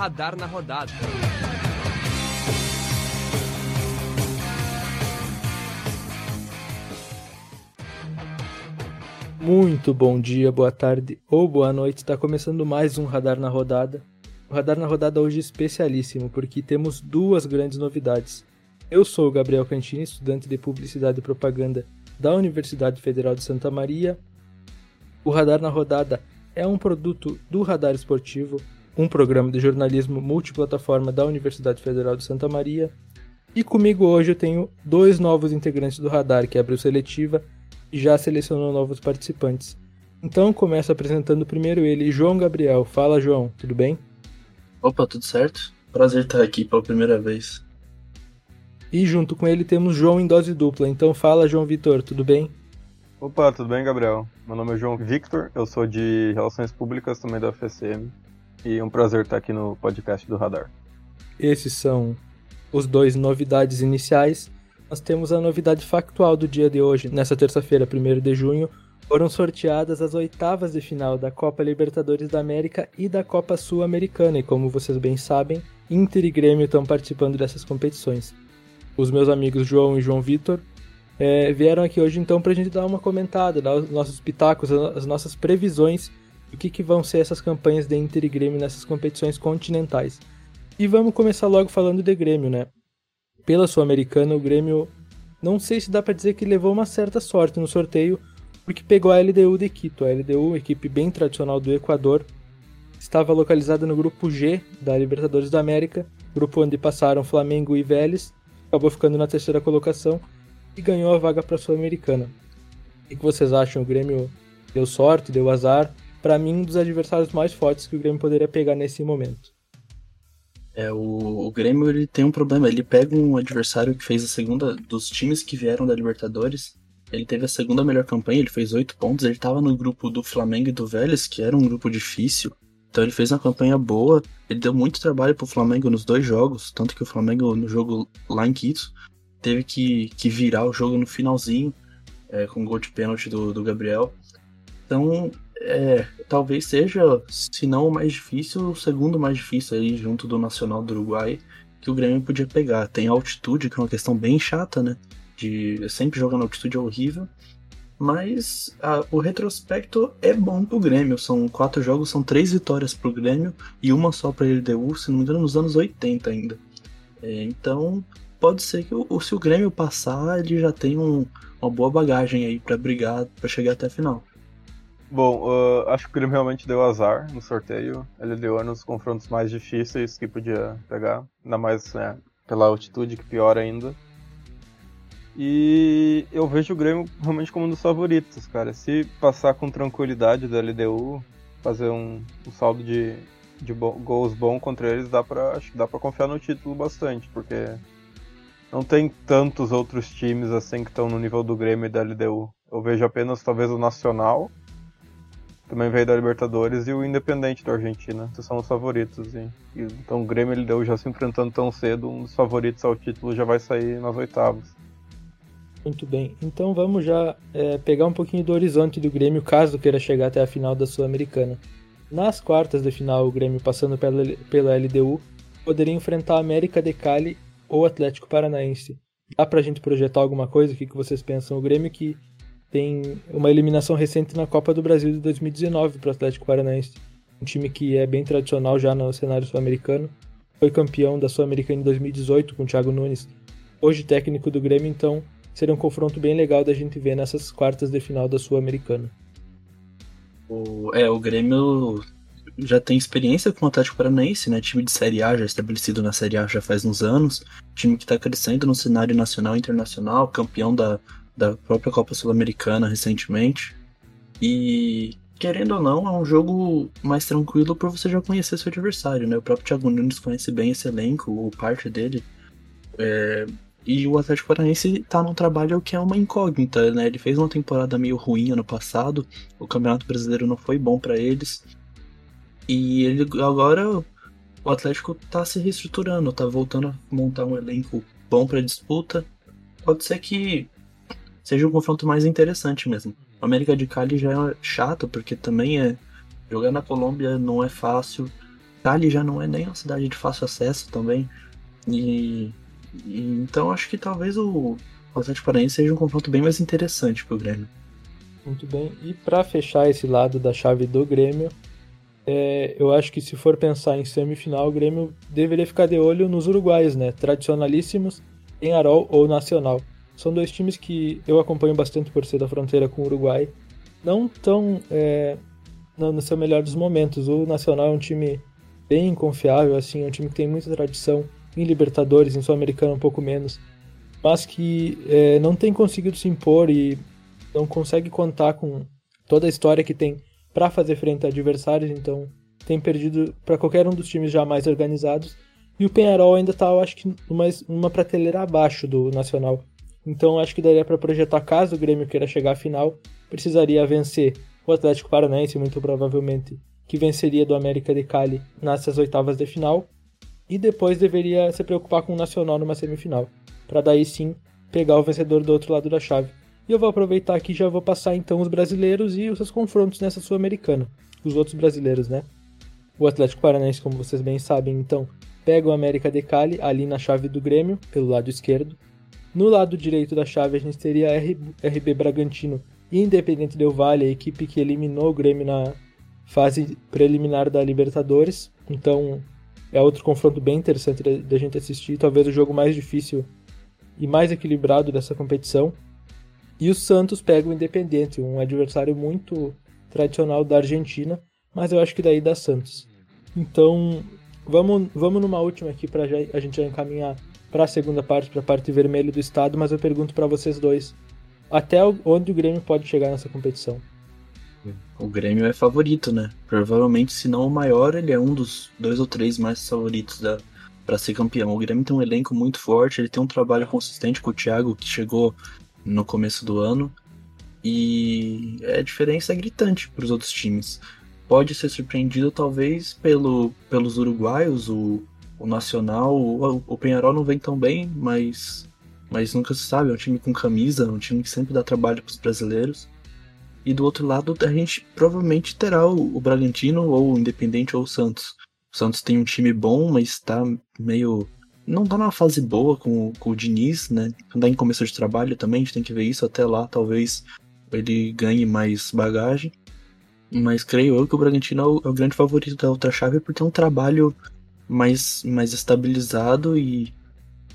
Radar na Rodada. Muito bom dia, boa tarde ou boa noite. Está começando mais um Radar na Rodada. O Radar na Rodada hoje é especialíssimo porque temos duas grandes novidades. Eu sou o Gabriel Cantini, estudante de Publicidade e Propaganda da Universidade Federal de Santa Maria. O Radar na Rodada é um produto do Radar Esportivo, um programa de jornalismo multiplataforma da Universidade Federal de Santa Maria. E comigo hoje eu tenho dois novos integrantes do Radar que abriu seletiva e já selecionou novos participantes. Então começo apresentando primeiro ele, João Gabriel. Fala, João, tudo bem? Opa, tudo certo? Prazer estar aqui pela primeira vez. E junto com ele temos João em dose dupla. Então fala, João Vitor, tudo bem? Opa, tudo bem, Gabriel? Meu nome é João Victor, eu sou de Relações Públicas também da UFSM e um prazer estar aqui no podcast do Radar. Esses são os dois novidades iniciais nós temos a novidade factual do dia de hoje. Nessa terça-feira, 1 de junho, foram sorteadas as oitavas de final da Copa Libertadores da América e da Copa Sul-Americana, e como vocês bem sabem, Inter e Grêmio estão participando dessas competições. Os meus amigos João e João Vitor é, vieram aqui hoje então para a gente dar uma comentada, dar os nossos pitacos, as nossas previsões do que, que vão ser essas campanhas de Inter e Grêmio nessas competições continentais. E vamos começar logo falando de Grêmio, né? pela Sul-Americana, o Grêmio não sei se dá para dizer que levou uma certa sorte no sorteio, porque pegou a LDU de Quito. A LDU, equipe bem tradicional do Equador, estava localizada no grupo G da Libertadores da América, grupo onde passaram Flamengo e Vélez, acabou ficando na terceira colocação e ganhou a vaga para a Sul-Americana. O que vocês acham? O Grêmio deu sorte, deu azar? Para mim, um dos adversários mais fortes que o Grêmio poderia pegar nesse momento. É, o, o Grêmio ele tem um problema, ele pega um adversário que fez a segunda dos times que vieram da Libertadores. Ele teve a segunda melhor campanha, ele fez oito pontos, ele estava no grupo do Flamengo e do Vélez, que era um grupo difícil. Então ele fez uma campanha boa, ele deu muito trabalho pro Flamengo nos dois jogos, tanto que o Flamengo no jogo lá em Quito teve que, que virar o jogo no finalzinho, é, com gol de pênalti do, do Gabriel. Então é, talvez seja, se não o mais difícil, o segundo mais difícil aí, junto do Nacional do Uruguai, que o Grêmio podia pegar. Tem altitude, que é uma questão bem chata, né? De sempre jogar na altitude é horrível. Mas a, o retrospecto é bom pro Grêmio. São quatro jogos, são três vitórias pro Grêmio e uma só pra LDU, se não me engano, nos anos 80 ainda. É, então, pode ser que o, se o Grêmio passar, ele já tem um, uma boa bagagem aí para brigar, para chegar até a final. Bom, uh, acho que o Grêmio realmente deu azar no sorteio. Ele deu nos confrontos mais difíceis que podia pegar, ainda mais né, pela altitude, que pior ainda. E eu vejo o Grêmio realmente como um dos favoritos, cara. Se passar com tranquilidade da LDU, fazer um, um saldo de, de bo gols bom contra eles, dá pra, acho que dá pra confiar no título bastante, porque não tem tantos outros times assim que estão no nível do Grêmio e da LDU. Eu vejo apenas talvez o Nacional também veio da Libertadores, e o Independente da Argentina. Esses são os favoritos. E, então o Grêmio ele deu já se enfrentando tão cedo, um dos favoritos ao título já vai sair nas oitavas. Muito bem, então vamos já é, pegar um pouquinho do horizonte do Grêmio, caso queira chegar até a final da Sul-Americana. Nas quartas de final, o Grêmio passando pela, pela LDU poderia enfrentar a América de Cali ou Atlético Paranaense. Dá pra gente projetar alguma coisa? O que, que vocês pensam? O Grêmio que tem uma eliminação recente na Copa do Brasil de 2019 para o Atlético Paranaense. Um time que é bem tradicional já no cenário sul-americano. Foi campeão da Sul-Americana em 2018 com o Thiago Nunes. Hoje técnico do Grêmio, então seria um confronto bem legal da gente ver nessas quartas de final da Sul-Americana. O, é, o Grêmio já tem experiência com o Atlético Paranaense, né? Time de Série A, já estabelecido na Série A já faz uns anos. Time que está crescendo no cenário nacional e internacional, campeão da da própria Copa Sul-Americana recentemente. E querendo ou não, é um jogo mais tranquilo por você já conhecer seu adversário, né? O próprio Thiago Nunes conhece bem esse elenco, ou parte dele. É... E o Atlético Paranaense tá num trabalho que é uma incógnita, né? Ele fez uma temporada meio ruim ano passado, o Campeonato Brasileiro não foi bom para eles. E ele agora o Atlético tá se reestruturando, tá voltando a montar um elenco bom para disputa. Pode ser que seja um confronto mais interessante mesmo. O América de Cali já é chato, porque também é. Jogar na Colômbia não é fácil. Cali já não é nem uma cidade de fácil acesso também. E, e então acho que talvez o, o Atlético Paranaense seja um confronto bem mais interessante pro Grêmio. Muito bem. E para fechar esse lado da chave do Grêmio, é, eu acho que se for pensar em semifinal, o Grêmio deveria ficar de olho nos uruguaios, né? Tradicionalíssimos, Penharol ou Nacional. São dois times que eu acompanho bastante por ser da fronteira com o Uruguai. Não tão é, no seu melhor dos momentos. O Nacional é um time bem confiável, assim, é um time que tem muita tradição em Libertadores, em Sul-Americana um pouco menos, mas que é, não tem conseguido se impor e não consegue contar com toda a história que tem para fazer frente a adversários, então tem perdido para qualquer um dos times já mais organizados. E o Penharol ainda está, eu acho que, numa prateleira abaixo do Nacional. Então acho que daria para projetar caso o Grêmio queira chegar à final, precisaria vencer o Atlético Paranaense, muito provavelmente, que venceria do América de Cali nessas oitavas de final, e depois deveria se preocupar com o Nacional numa semifinal, para daí sim pegar o vencedor do outro lado da chave. E eu vou aproveitar aqui e já vou passar então os brasileiros e os seus confrontos nessa Sul-Americana. Os outros brasileiros, né? O Atlético Paranaense, como vocês bem sabem, então, pega o América de Cali ali na chave do Grêmio, pelo lado esquerdo. No lado direito da chave a gente teria RB Bragantino e Independente Del Valle, a equipe que eliminou o Grêmio na fase preliminar da Libertadores. Então é outro confronto bem interessante da gente assistir, talvez o jogo mais difícil e mais equilibrado dessa competição. E o Santos pega o Independente, um adversário muito tradicional da Argentina, mas eu acho que daí dá Santos. Então, vamos, vamos numa última aqui para a gente já encaminhar para a segunda parte, para a parte vermelha do estado, mas eu pergunto para vocês dois, até onde o Grêmio pode chegar nessa competição? O Grêmio é favorito, né? Provavelmente, se não o maior, ele é um dos dois ou três mais favoritos da para ser campeão. O Grêmio tem um elenco muito forte, ele tem um trabalho consistente com o Thiago, que chegou no começo do ano. E a diferença é gritante para os outros times. Pode ser surpreendido, talvez, pelo, pelos uruguaios, o, o Nacional. O, o Penharol não vem tão bem, mas, mas nunca se sabe. É um time com camisa, um time que sempre dá trabalho para os brasileiros. E do outro lado, a gente provavelmente terá o, o Bragantino, ou o Independente, ou o Santos. O Santos tem um time bom, mas está meio não tá numa fase boa com, com o Diniz, né? Tá em começo de trabalho também, a gente tem que ver isso até lá, talvez ele ganhe mais bagagem. Mas creio eu que o Bragantino é o, é o grande favorito da outra chave por ter um trabalho mais, mais estabilizado e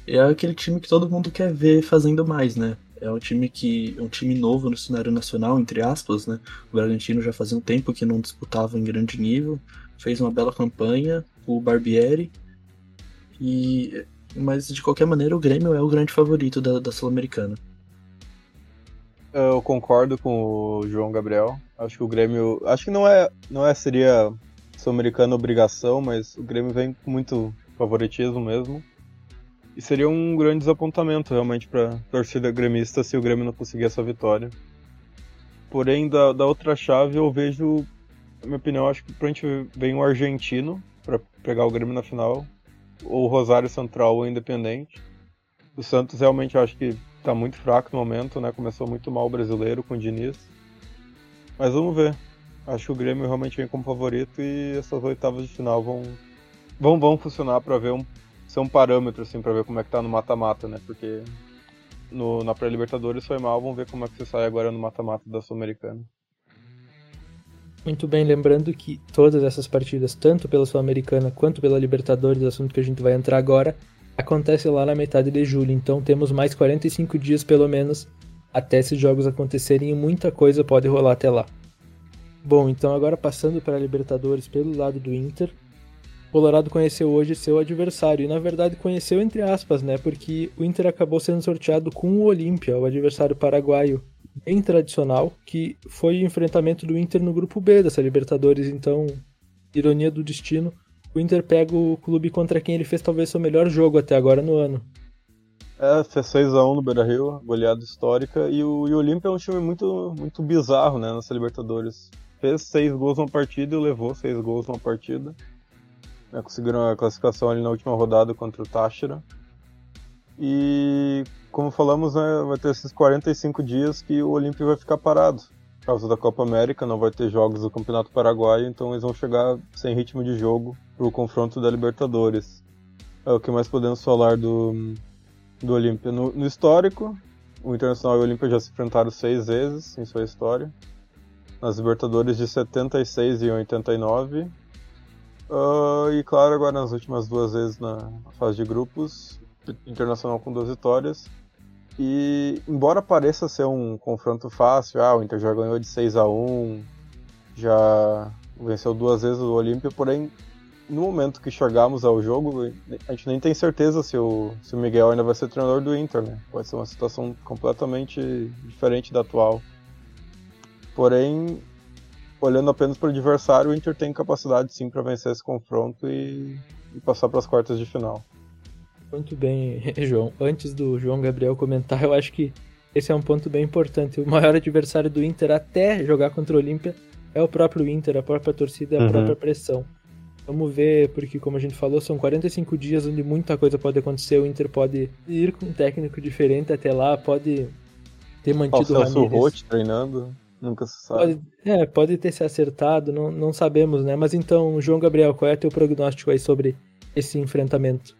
é aquele time que todo mundo quer ver fazendo mais, né? É um time que é um time novo no cenário nacional, entre aspas, né? O Bragantino já fazia um tempo que não disputava em grande nível, fez uma bela campanha, o Barbieri e, mas de qualquer maneira o Grêmio é o grande favorito da, da Sul-Americana. Eu concordo com o João Gabriel. Acho que o Grêmio. Acho que não é. Não é seria Sul-Americana obrigação, mas o Grêmio vem com muito favoritismo mesmo. E seria um grande desapontamento realmente para torcida gremista se o Grêmio não conseguir essa vitória. Porém, da, da outra chave eu vejo, na minha opinião, acho que pra gente vem o argentino para pegar o Grêmio na final ou Rosário Central ou Independente. O Santos realmente acho que está muito fraco no momento, né? Começou muito mal o brasileiro com o Diniz. Mas vamos ver. Acho que o Grêmio realmente vem como favorito e essas oitavas de final vão vão, vão funcionar para ver um ser um parâmetro assim para ver como é que tá no mata-mata, né? Porque no, na pré-libertadores foi mal, vamos ver como é que você sai agora no mata-mata da Sul-Americana. Muito bem, lembrando que todas essas partidas, tanto pela Sul-Americana quanto pela Libertadores, assunto que a gente vai entrar agora, acontece lá na metade de julho, então temos mais 45 dias pelo menos até esses jogos acontecerem e muita coisa pode rolar até lá. Bom, então agora passando para a Libertadores pelo lado do Inter, Colorado conheceu hoje seu adversário, e na verdade conheceu entre aspas, né? Porque o Inter acabou sendo sorteado com o Olímpia, o adversário paraguaio, bem tradicional, que foi o enfrentamento do Inter no grupo B dessa Libertadores, então, ironia do destino, o Inter pega o clube contra quem ele fez talvez seu melhor jogo até agora no ano. É, fez 6x1 no Beira-Rio, goleada histórica, e o, e o Olímpia é um time muito, muito bizarro, né, nessa Libertadores. Fez 6 gols numa partida e levou 6 gols numa partida. É, conseguiram a classificação ali na última rodada contra o Táchira. E como falamos, né, vai ter esses 45 dias que o Olímpio vai ficar parado. por causa da Copa América, não vai ter jogos do Campeonato Paraguaio, então eles vão chegar sem ritmo de jogo pro confronto da Libertadores. É o que mais podemos falar do, do Olímpia. No, no, histórico, o Internacional e o Olímpia já se enfrentaram seis vezes em sua história. Nas Libertadores de 76 e 89. Uh, ah, e claro, agora nas últimas duas vezes na fase de grupos, Internacional com duas vitórias e embora pareça ser um confronto fácil, ah, o Inter já ganhou de 6 a 1 já venceu duas vezes o Olímpia, porém, no momento que chegamos ao jogo, a gente nem tem certeza se o, se o Miguel ainda vai ser treinador do Inter, né? Pode ser uma situação completamente diferente da atual. Porém, olhando apenas para o adversário, o Inter tem capacidade sim para vencer esse confronto e, e passar para as quartas de final. Muito bem, João. Antes do João Gabriel comentar, eu acho que esse é um ponto bem importante. O maior adversário do Inter até jogar contra o Olímpia é o próprio Inter, a própria torcida, a uhum. própria pressão. Vamos ver, porque como a gente falou, são 45 dias onde muita coisa pode acontecer. O Inter pode ir com um técnico diferente até lá, pode ter mantido o Celso Roth treinando, nunca se sabe. Pode, é, pode ter se acertado, não, não sabemos, né? Mas então, João Gabriel, qual é o teu prognóstico aí sobre esse enfrentamento?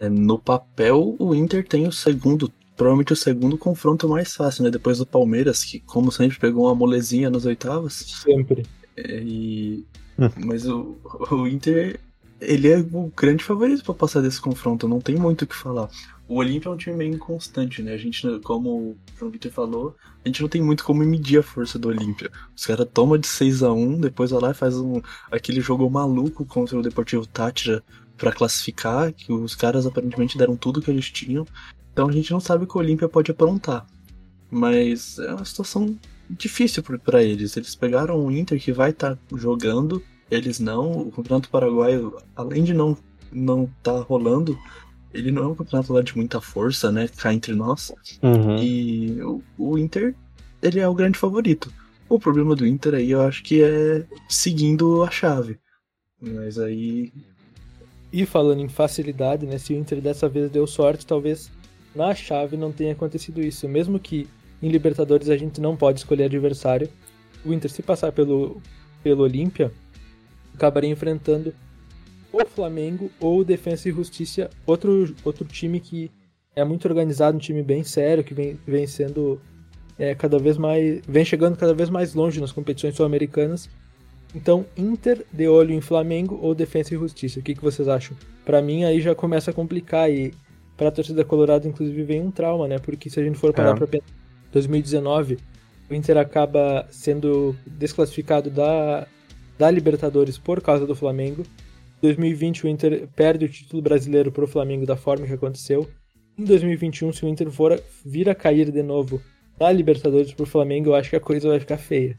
É, no papel, o Inter tem o segundo, provavelmente o segundo confronto mais fácil, né? Depois do Palmeiras, que, como sempre, pegou uma molezinha nas oitavas. Sempre. É, e... Hum. Mas o, o Inter, ele é o grande favorito para passar desse confronto, não tem muito o que falar. O Olímpia é um time meio inconstante, né? A gente, como o João Vitor falou, a gente não tem muito como medir a força do Olímpia. Os caras tomam de 6 a 1 depois vai lá e faz um, aquele jogo maluco contra o Deportivo Tátira para classificar, que os caras aparentemente deram tudo que eles tinham. Então a gente não sabe o que o Olímpia pode aprontar. Mas é uma situação difícil para eles. Eles pegaram o Inter que vai estar tá jogando, eles não. O Campeonato Paraguaio, além de não não tá rolando, ele não é um campeonato lá de muita força, né? Cá entre nós. Uhum. E o, o Inter, ele é o grande favorito. O problema do Inter aí eu acho que é seguindo a chave. Mas aí e falando em facilidade, né, se o Inter dessa vez deu sorte, talvez na chave não tenha acontecido isso. Mesmo que em Libertadores a gente não pode escolher adversário, o Inter, se passar pelo, pelo Olímpia, acabaria enfrentando o Flamengo ou o Defensa e Justiça, outro, outro time que é muito organizado, um time bem sério, que vem, vem sendo é, cada vez mais. vem chegando cada vez mais longe nas competições sul-americanas então, Inter de olho em Flamengo ou Defensa e Justiça? O que, que vocês acham? Para mim, aí já começa a complicar e para a torcida colorada, inclusive, vem um trauma, né? Porque se a gente for parar é. para pensar, 2019, o Inter acaba sendo desclassificado da, da Libertadores por causa do Flamengo. Em 2020, o Inter perde o título brasileiro para o Flamengo da forma que aconteceu. Em 2021, se o Inter for vir a cair de novo da Libertadores para o Flamengo, eu acho que a coisa vai ficar feia.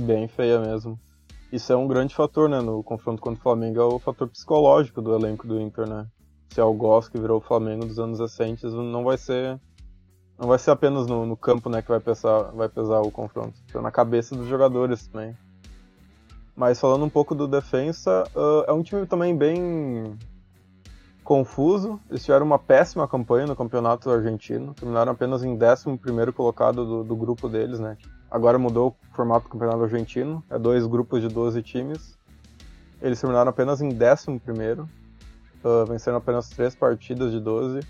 Bem feia mesmo isso é um grande fator, né, no confronto contra o Flamengo, é o fator psicológico do elenco do Inter, né? Se é o Goss que virou o Flamengo dos anos recentes, não vai ser não vai ser apenas no, no campo, né, que vai pesar, vai pesar o confronto, é na cabeça dos jogadores também. Mas falando um pouco do defensa, uh, é um time também bem confuso. Eles tiveram uma péssima campanha no campeonato argentino, terminaram apenas em 11 primeiro colocado do, do grupo deles, né? Agora mudou o formato do campeonato argentino, é dois grupos de 12 times. Eles terminaram apenas em 11 primeiro, uh, venceram apenas três partidas de 12.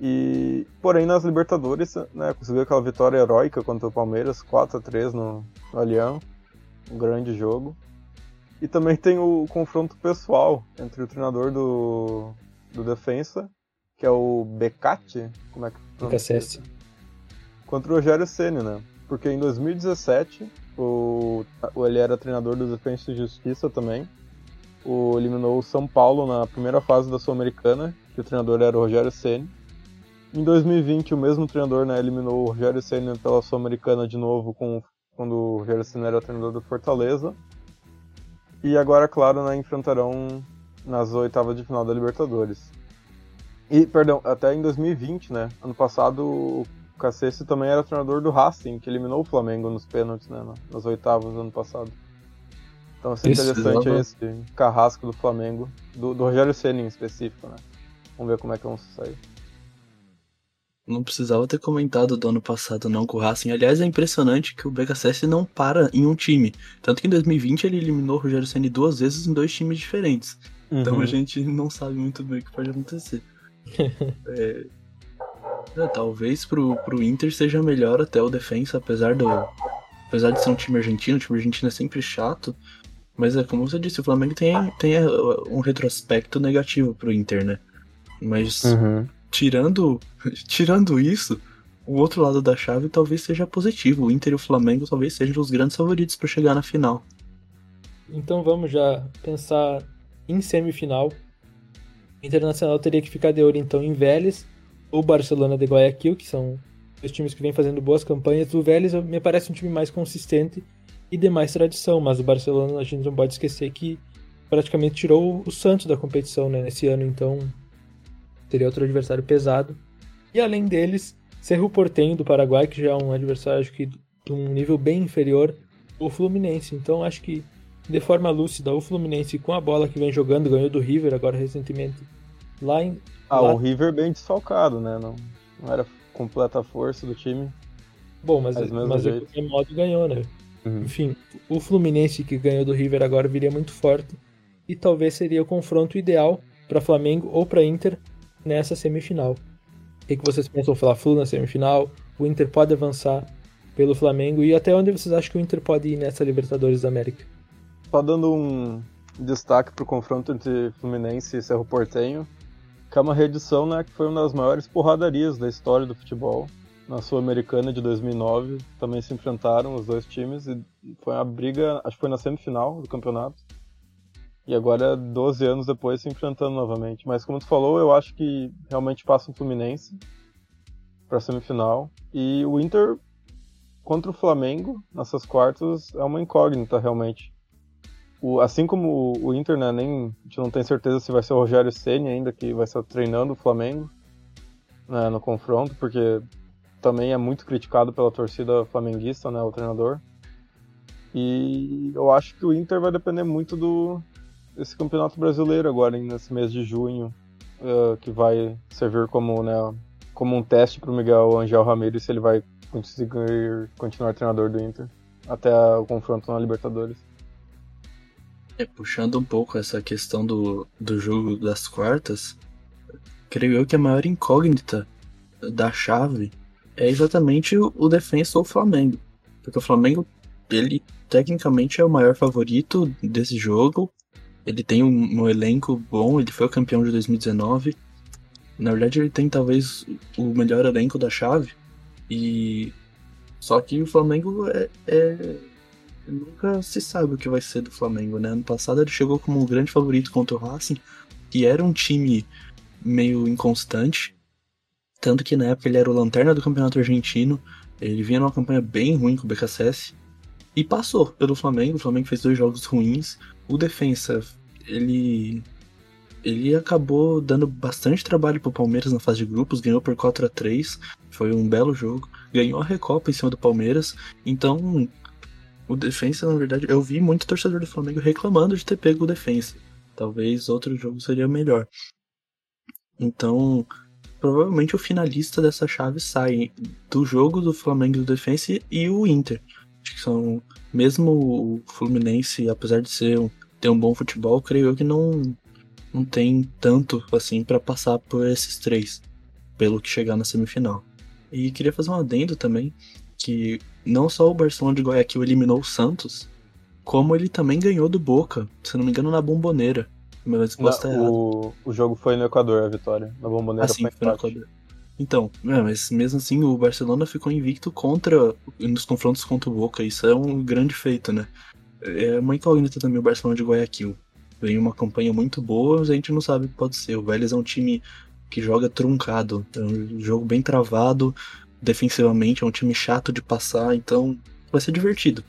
E, porém, nas Libertadores, né, conseguiu aquela vitória heróica contra o Palmeiras, 4 a 3 no, no Allianz, um grande jogo. E também tem o confronto pessoal entre o treinador do, do Defensa, que é o Becati, como é que pronuncia? Contra o Rogério Ceni, né? porque em 2017 o, ele era treinador do Defensa e Justiça também. O, eliminou o São Paulo na primeira fase da Sul-Americana, que o treinador era o Rogério Ceni. Em 2020, o mesmo treinador né, eliminou o Rogério Ceni pela Sul-Americana de novo, com, quando o Rogério Ceni era treinador do Fortaleza. E agora, claro, né, enfrentarão nas oitavas de final da Libertadores. E, perdão, até em 2020, né? Ano passado, o Cacete também era treinador do Racing, que eliminou o Flamengo nos pênaltis, né, nas oitavas do ano passado. Então é interessante esse carrasco do Flamengo, do, do Rogério Ceni em específico, né? Vamos ver como é que vão sair. Não precisava ter comentado do ano passado não com o Racing. Aliás, é impressionante que o BKSS não para em um time. Tanto que em 2020 ele eliminou o Rogério Senna duas vezes em dois times diferentes. Uhum. Então a gente não sabe muito bem o que pode acontecer. é... É, talvez pro, pro Inter seja melhor até o defensa, apesar do. Apesar de ser um time argentino, o time argentino é sempre chato. Mas é como você disse, o Flamengo tem, tem é, um retrospecto negativo pro Inter, né? Mas uhum. Tirando, tirando isso, o outro lado da chave talvez seja positivo. O Inter e o Flamengo talvez sejam os grandes favoritos para chegar na final. Então vamos já pensar em semifinal. O Internacional teria que ficar de olho então em Vélez ou Barcelona de Guayaquil, que são os times que vêm fazendo boas campanhas. O Vélez me parece um time mais consistente e de mais tradição, mas o Barcelona a gente não pode esquecer que praticamente tirou o Santos da competição né, nesse ano, então teria outro adversário pesado. E além deles, Cerro Portenho do Paraguai, que já é um adversário acho que de um nível bem inferior, o Fluminense. Então acho que de forma lúcida, o Fluminense com a bola que vem jogando, ganhou do River agora recentemente. Lá em. Ah, lá... o River bem desfalcado, né? Não, não era completa força do time. Bom, mas, mas, mas de qualquer modo ganhou, né? Uhum. Enfim, o Fluminense que ganhou do River agora viria muito forte e talvez seria o confronto ideal para Flamengo ou para Inter nessa semifinal. O que, vocês pensam? O Fla-Flu na semifinal? O Inter pode avançar pelo Flamengo e até onde vocês acham que o Inter pode ir nessa Libertadores da América? Só dando um destaque para o confronto entre Fluminense e Cerro Portenho, que é uma reedição né, que foi uma das maiores porradarias da história do futebol na Sul-Americana de 2009 também se enfrentaram os dois times e foi uma briga, acho que foi na semifinal do campeonato. E agora, 12 anos depois, se enfrentando novamente. Mas como tu falou, eu acho que realmente passa o Fluminense para semifinal. E o Inter contra o Flamengo nessas quartas é uma incógnita realmente. O, assim como o, Inter, né, nem, a gente não tem certeza se vai ser o Rogério Ceni ainda que vai estar treinando o Flamengo né, no confronto, porque também é muito criticado pela torcida flamenguista, né, o treinador. E eu acho que o Inter vai depender muito do desse campeonato brasileiro agora, nesse mês de junho, uh, que vai servir como, né, como um teste para o Miguel Angel Ramírez se ele vai conseguir continuar treinador do Inter até o confronto na Libertadores. É, puxando um pouco essa questão do, do jogo das quartas, creio eu que a maior incógnita da chave é exatamente o, o defensa Flamengo. Porque o Flamengo, ele tecnicamente é o maior favorito desse jogo. Ele tem um, um elenco bom, ele foi o campeão de 2019. Na verdade, ele tem talvez o melhor elenco da chave. E só que o Flamengo é, é, nunca se sabe o que vai ser do Flamengo, né? Ano passado ele chegou como um grande favorito contra o Racing, que era um time meio inconstante, tanto que na época ele era o lanterna do campeonato argentino. Ele vinha numa campanha bem ruim com o BKSS. E passou pelo Flamengo. O Flamengo fez dois jogos ruins. O defensa, ele. Ele acabou dando bastante trabalho pro Palmeiras na fase de grupos, ganhou por 4 a 3 foi um belo jogo. Ganhou a Recopa em cima do Palmeiras. Então, o defensa, na verdade, eu vi muito torcedor do Flamengo reclamando de ter pego o defensa. Talvez outro jogo seria melhor. Então, provavelmente o finalista dessa chave sai do jogo do Flamengo do Defensa e o Inter. Acho que são. Mesmo o Fluminense, apesar de ser um, ter um bom futebol, creio eu que não, não tem tanto assim para passar por esses três, pelo que chegar na semifinal. E queria fazer um adendo também, que não só o Barcelona de Guayaquil eliminou o Santos, como ele também ganhou do Boca, se não me engano, na bomboneira. Não, o, o jogo foi no Equador, a vitória. Na Bomboneira ah, sim, foi, no Equador. Então, é, mas mesmo assim o Barcelona ficou invicto contra nos confrontos contra o Boca. Isso é um grande feito, né? É uma incógnita também o Barcelona de Guayaquil. Vem uma campanha muito boa, a gente não sabe o que pode ser. O Vélez é um time que joga truncado, é um jogo bem travado, defensivamente é um time chato de passar, então vai ser divertido.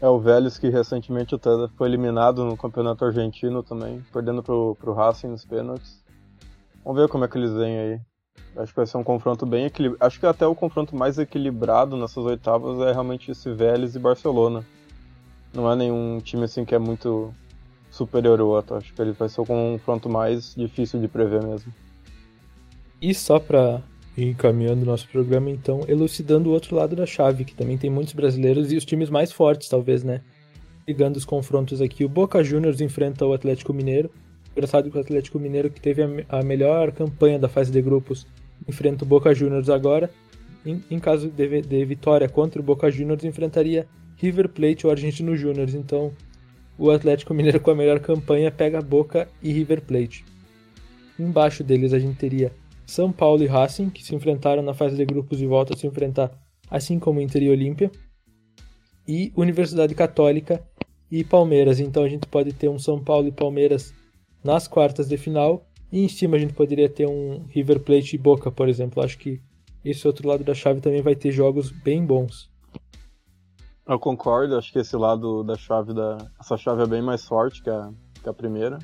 É o Vélez que recentemente até foi eliminado no campeonato argentino também, perdendo pro, pro Racing nos pênaltis. Vamos ver como é que eles vêm aí. Acho que vai ser um confronto bem equilibrado. Acho que até o confronto mais equilibrado nessas oitavas é realmente esse Vélez e Barcelona. Não é nenhum time assim que é muito superior ao outro. Acho que ele vai ser o confronto mais difícil de prever mesmo. E só pra E encaminhando nosso programa, então, elucidando o outro lado da chave, que também tem muitos brasileiros e os times mais fortes, talvez, né? Ligando os confrontos aqui, o Boca Juniors enfrenta o Atlético Mineiro. Engraçado que o Atlético Mineiro, que teve a, melhor campanha da fase de grupos, enfrenta o Boca Juniors agora. Em, em caso de, de, vitória contra o Boca Juniors, enfrentaria River Plate ou Argentino Juniors. Então, o Atlético Mineiro com a melhor campanha pega Boca e River Plate. Embaixo deles a gente teria São Paulo e Racing, que se enfrentaram na fase de grupos e voltam a se enfrentar, assim como Inter e Olímpia. E Universidade Católica e Palmeiras. Então a gente pode ter um São Paulo e Palmeiras nas quartas de final. E em cima a gente poderia ter um River Plate e Boca, por exemplo. Acho que esse outro lado da chave também vai ter jogos bem bons. Eu concordo, acho que esse lado da chave da. Essa chave é bem mais forte que a, que a primeira.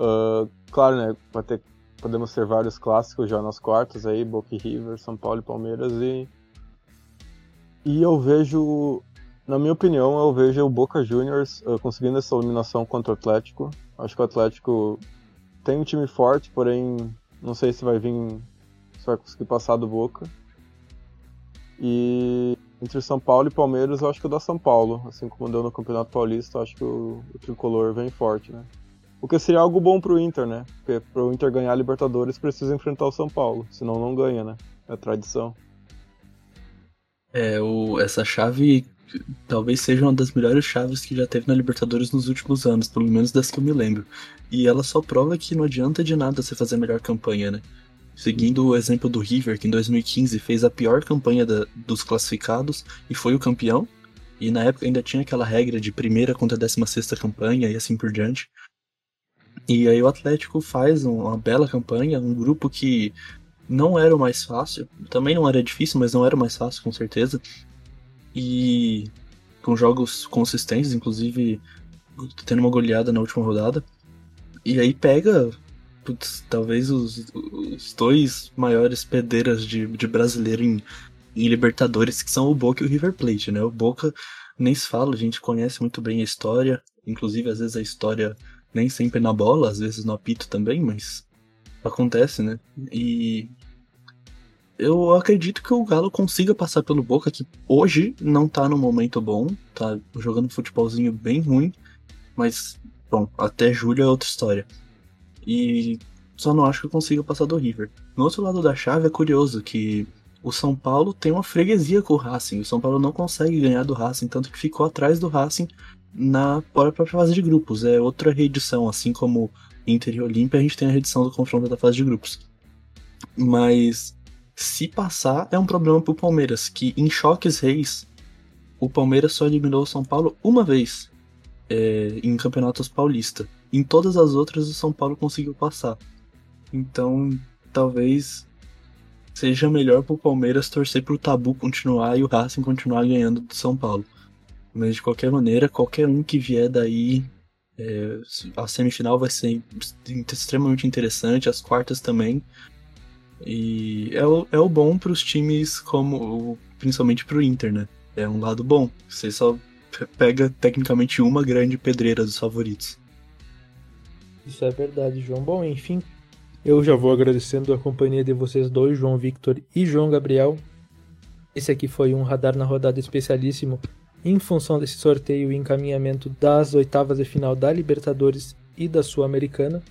Uh, claro, né? Vai ter, podemos ter vários clássicos já nas quartas aí, Boca e River, São Paulo e Palmeiras e. E eu vejo. Na minha opinião, eu vejo o Boca Juniors uh, conseguindo essa eliminação contra o Atlético. Acho que o Atlético tem um time forte, porém não sei se vai vir, se vai conseguir passar do Boca. E entre São Paulo e Palmeiras, eu acho que o da São Paulo, assim como deu no Campeonato Paulista, eu acho que o, o tricolor vem forte, né? O que seria algo bom pro Inter, né? Porque pro Inter ganhar a Libertadores precisa enfrentar o São Paulo, senão não ganha, né? É tradição. É, o, essa chave talvez seja uma das melhores chaves que já teve na Libertadores nos últimos anos, pelo menos das que eu me lembro. E ela só prova que não adianta de nada você fazer a melhor campanha, né? Seguindo o exemplo do River, que em 2015 fez a pior campanha da, dos classificados e foi o campeão, e na época ainda tinha aquela regra de primeira contra décima sexta campanha e assim por diante. E aí o Atlético faz uma bela campanha, um grupo que não era o mais fácil, também não era difícil, mas não era o mais fácil com certeza, e com jogos consistentes, inclusive tendo uma goleada na última rodada. E aí pega, putz, talvez os, os dois maiores pedeiras de, de brasileiro em, em Libertadores, que são o Boca e o River Plate, né? O Boca nem se fala, a gente conhece muito bem a história, inclusive às vezes a história nem sempre na bola, às vezes no apito também, mas acontece, né? E eu acredito que o Galo consiga passar pelo Boca, que hoje não tá no momento bom, tá jogando um futebolzinho bem ruim, mas, bom, até julho é outra história. E só não acho que consiga passar do River. No outro lado da chave é curioso que o São Paulo tem uma freguesia com o Racing. O São Paulo não consegue ganhar do Racing, tanto que ficou atrás do Racing na própria fase de grupos. É outra reedição, assim como Inter e Olímpia, a gente tem a reedição do confronto da fase de grupos. Mas se passar, é um problema pro Palmeiras, que em choques reis, o Palmeiras só eliminou o São Paulo uma vez é, em campeonatos paulista. Em todas as outras, o São Paulo conseguiu passar. Então, talvez seja melhor pro Palmeiras torcer pro Tabu continuar e o Racing continuar ganhando do São Paulo. Mas de qualquer maneira, qualquer um que vier daí, é, a semifinal vai ser extremamente interessante, as quartas também. E é o, é o bom para os times como, principalmente para o Inter, né? É um lado bom. Você só pega tecnicamente uma grande pedreira dos favoritos. Isso é verdade, João. Bom, enfim, eu já vou agradecendo a companhia de vocês dois, João Victor e João Gabriel. Esse aqui foi um radar na rodada especialíssimo em função desse sorteio e encaminhamento das oitavas de final da Libertadores e da Sul-Americana.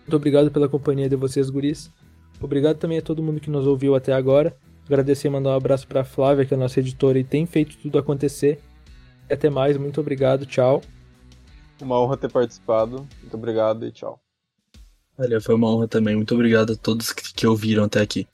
Muito obrigado pela companhia de vocês, guris. Obrigado também a todo mundo que nos ouviu até agora. Agradecer e mandar um abraço para a Flávia, que é a nossa editora e tem feito tudo acontecer. E até mais, muito obrigado, tchau. Uma honra ter participado. Muito obrigado e tchau. Olha, foi uma honra também. Muito obrigado a todos que, que ouviram até aqui.